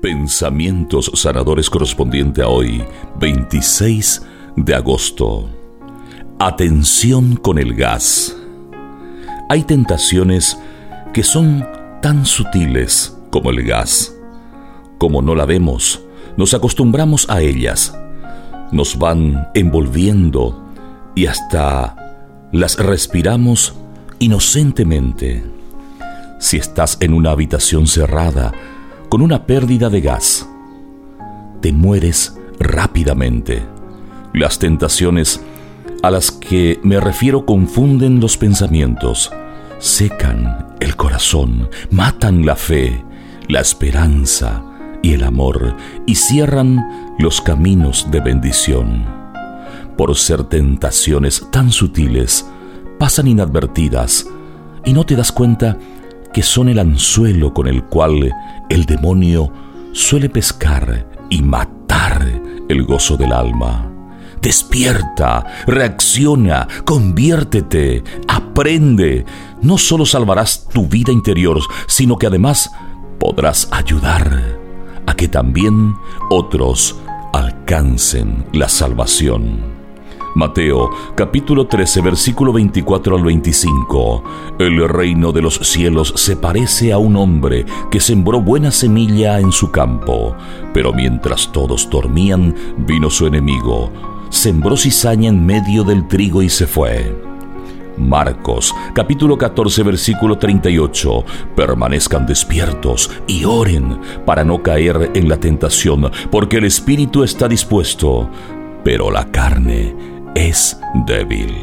Pensamientos sanadores correspondiente a hoy, 26 de agosto. Atención con el gas. Hay tentaciones que son tan sutiles como el gas. Como no la vemos, nos acostumbramos a ellas. Nos van envolviendo y hasta las respiramos inocentemente. Si estás en una habitación cerrada, con una pérdida de gas. Te mueres rápidamente. Las tentaciones a las que me refiero confunden los pensamientos, secan el corazón, matan la fe, la esperanza y el amor y cierran los caminos de bendición. Por ser tentaciones tan sutiles, pasan inadvertidas y no te das cuenta que son el anzuelo con el cual el demonio suele pescar y matar el gozo del alma. Despierta, reacciona, conviértete, aprende. No solo salvarás tu vida interior, sino que además podrás ayudar a que también otros alcancen la salvación. Mateo capítulo 13 versículo 24 al 25. El reino de los cielos se parece a un hombre que sembró buena semilla en su campo, pero mientras todos dormían, vino su enemigo, sembró cizaña en medio del trigo y se fue. Marcos capítulo 14 versículo 38. Permanezcan despiertos y oren para no caer en la tentación, porque el espíritu está dispuesto, pero la carne es débil.